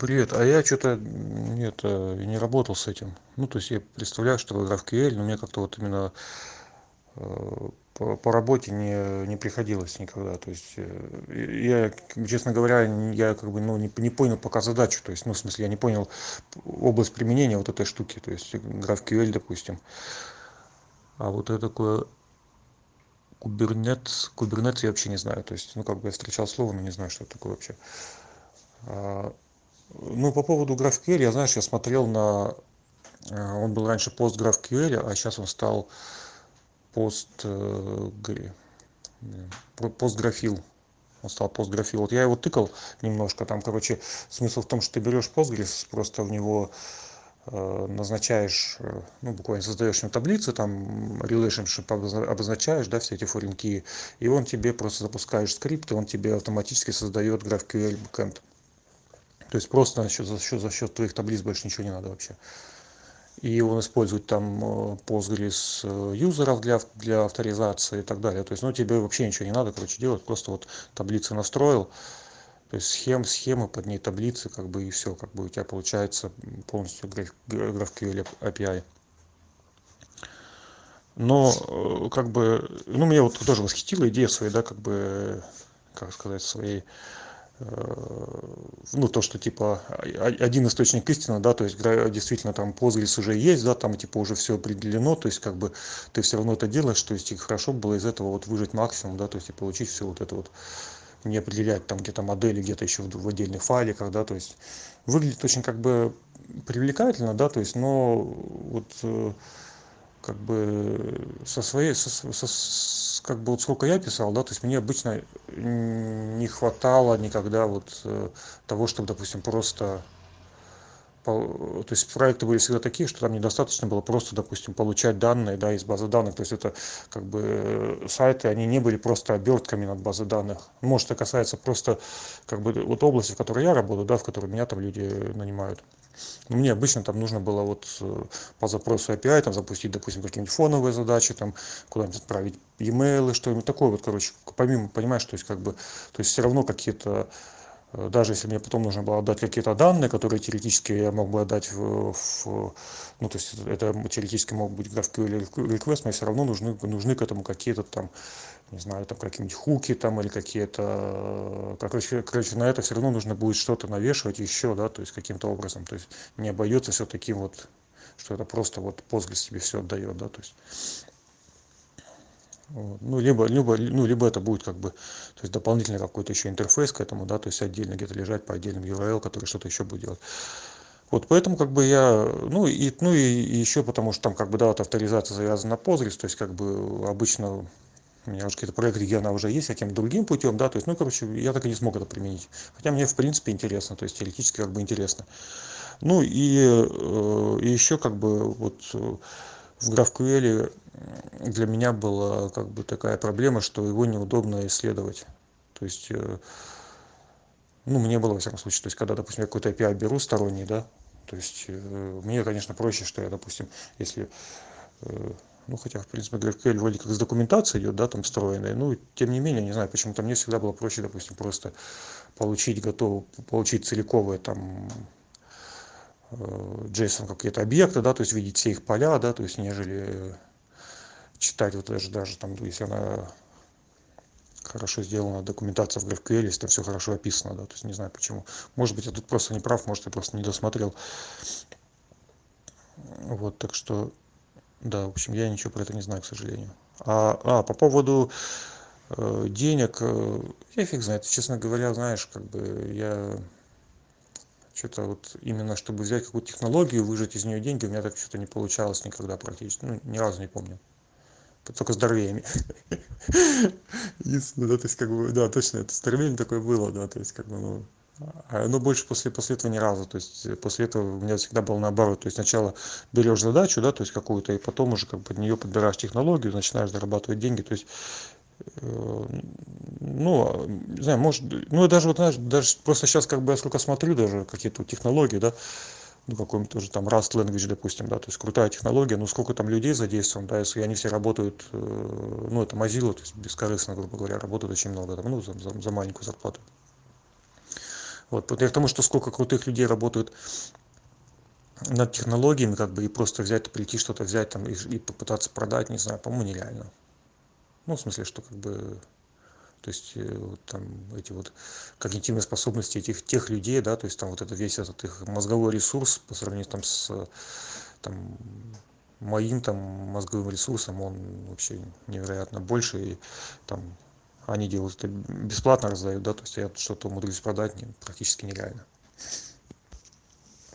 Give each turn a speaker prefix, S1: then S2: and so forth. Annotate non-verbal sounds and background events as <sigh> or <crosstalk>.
S1: Привет, а я что-то нет, не работал с этим. Ну, то есть я представляю, что GraphQL, но мне как-то вот именно э, по, работе не, не приходилось никогда. То есть э, я, честно говоря, я как бы ну, не, не понял пока задачу. То есть, ну, в смысле, я не понял область применения вот этой штуки. То есть GraphQL, допустим. А вот это такое Kubernetes, Kubernetes я вообще не знаю. То есть, ну, как бы я встречал слово, но не знаю, что это такое вообще. Ну, по поводу GraphQL, я, знаешь, я смотрел на... э, Он был раньше PostgreSQL, а сейчас он стал пост... э, про- PostgreSQL. Он стал PostgreSQL. Вот я его тыкал немножко. Там, короче, смысл в том, что ты берешь Postgres, просто в него э, назначаешь, э, ну, буквально создаешь ему таблицы, там relationship обозна- обозначаешь, да, все эти форинки, и он тебе просто запускаешь скрипт, и он тебе автоматически создает GraphQL backend. То есть просто за счет, за счет, за счет твоих таблиц больше ничего не надо вообще. И он использует там э, Postgres э, юзеров для, для авторизации и так далее. То есть, ну, тебе вообще ничего не надо, короче, делать. Просто вот таблицы настроил, то есть схем, схемы, под ней таблицы, как бы, и все, как бы у тебя получается полностью граф- GraphQL API. Но, э, как бы, ну, меня вот тоже восхитила идея своей, да, как бы, как сказать, своей ну, то, что, типа, один источник истины, да, то есть, действительно, там, Postgres уже есть, да, там, типа, уже все определено, то есть, как бы, ты все равно это делаешь, то есть, и хорошо было из этого вот выжать максимум, да, то есть, и получить все вот это вот, не определять там где-то модели, где-то еще в, в отдельных файликах, да, то есть, выглядит очень, как бы, привлекательно, да, то есть, но вот э, как бы со своей, со, со- как бы вот сколько я писал, да, то есть мне обычно м, не хватало никогда вот э, того, чтобы, допустим, просто, то есть проекты были всегда такие, что там недостаточно было просто, допустим, получать данные, да, из базы данных, то есть это как бы э, сайты, они не были просто обертками над базой данных. Может, это касается просто как бы вот области, в которой я работаю, да, в которой меня там люди нанимают. Ну, мне обычно там нужно было вот э, по запросу API там запустить, допустим, какие-нибудь фоновые задачи, там куда-нибудь отправить e-mail, что-нибудь такое вот, короче, помимо, понимаешь, то есть как бы, то есть все равно какие-то, даже если мне потом нужно было отдать какие-то данные, которые теоретически я мог бы отдать в, в- ну, то есть это теоретически мог быть GraphQL request, но все равно нужны, нужны к этому какие-то там не знаю, там какие-нибудь хуки там или какие-то, короче, короче, на это все равно нужно будет что-то навешивать еще, да, то есть каким-то образом, то есть не обойдется все таким вот, что это просто вот Postgres тебе все отдает, да, то есть. Ну, либо, либо, ну, либо это будет как бы, то есть дополнительный какой-то еще интерфейс к этому, да, то есть отдельно где-то лежать по отдельным URL, который что-то еще будет делать. Вот поэтому как бы я, ну и, ну и, еще потому что там как бы, да, вот авторизация завязана на Postgres, то есть как бы обычно у меня уже какие-то проекты, где она уже есть, каким-то другим путем, да, то есть, ну, короче, я так и не смог это применить. Хотя мне, в принципе, интересно, то есть теоретически как бы интересно. Ну и, э, и еще как бы вот в GraphQL для меня была как бы такая проблема, что его неудобно исследовать. То есть, э, ну, мне было, во всяком случае, то есть, когда, допустим, я какой-то API беру сторонний, да, то есть, э, мне, конечно, проще, что я, допустим, если Э, ну, хотя, в принципе, GraphQL вроде как с документацией идет, да, там встроенной, ну, тем не менее, не знаю, почему-то мне всегда было проще, допустим, просто получить готовый, получить целиковые там э, JSON какие-то объекты, да, то есть видеть все их поля, да, то есть нежели читать вот даже, даже там, если она хорошо сделана документация в GraphQL, если там все хорошо описано, да, то есть не знаю почему. Может быть, я тут просто не прав, может, я просто не досмотрел. Вот, так что, да, в общем, я ничего про это не знаю, к сожалению. А, а по поводу э, денег, э, я фиг знает, честно говоря, знаешь, как бы я что-то вот именно чтобы взять какую-то технологию, выжать из нее деньги, у меня так что-то не получалось никогда практически, ну, ни разу не помню. Только с Дорвеями. <laughs> Единственное, да, то есть, как бы, да, точно, это с Дорвеями такое было, да, то есть, как бы, ну, а, но больше после, после этого ни разу, то есть, э, после этого у меня всегда было наоборот, то есть, сначала берешь задачу, да, то есть, какую-то, и потом уже, как бы, под нее подбираешь технологию, начинаешь зарабатывать деньги, то есть, э, ну, не знаю, может, ну, даже вот, знаешь, даже просто сейчас, как бы, я сколько смотрю даже какие-то технологии, да, ну, какой-нибудь тоже там Rust Language, допустим, да, то есть крутая технология, но сколько там людей задействовано, да, если они все работают, э, ну, это Mozilla, то есть бескорыстно, грубо говоря, работают очень много, там, ну, за, за, за маленькую зарплату. вот я к тому что сколько крутых людей работают над технологиями как бы и просто взять прийти что-то взять там и попытаться продать не знаю по-моему нереально ну в смысле что как бы то есть вот там эти вот когнитивные способности этих тех людей да то есть там вот это весь этот их мозговой ресурс по сравнению там с там моим там мозговым ресурсом он вообще невероятно больше и там они делают это бесплатно раздают да то есть я что-то умудрюсь продать практически нереально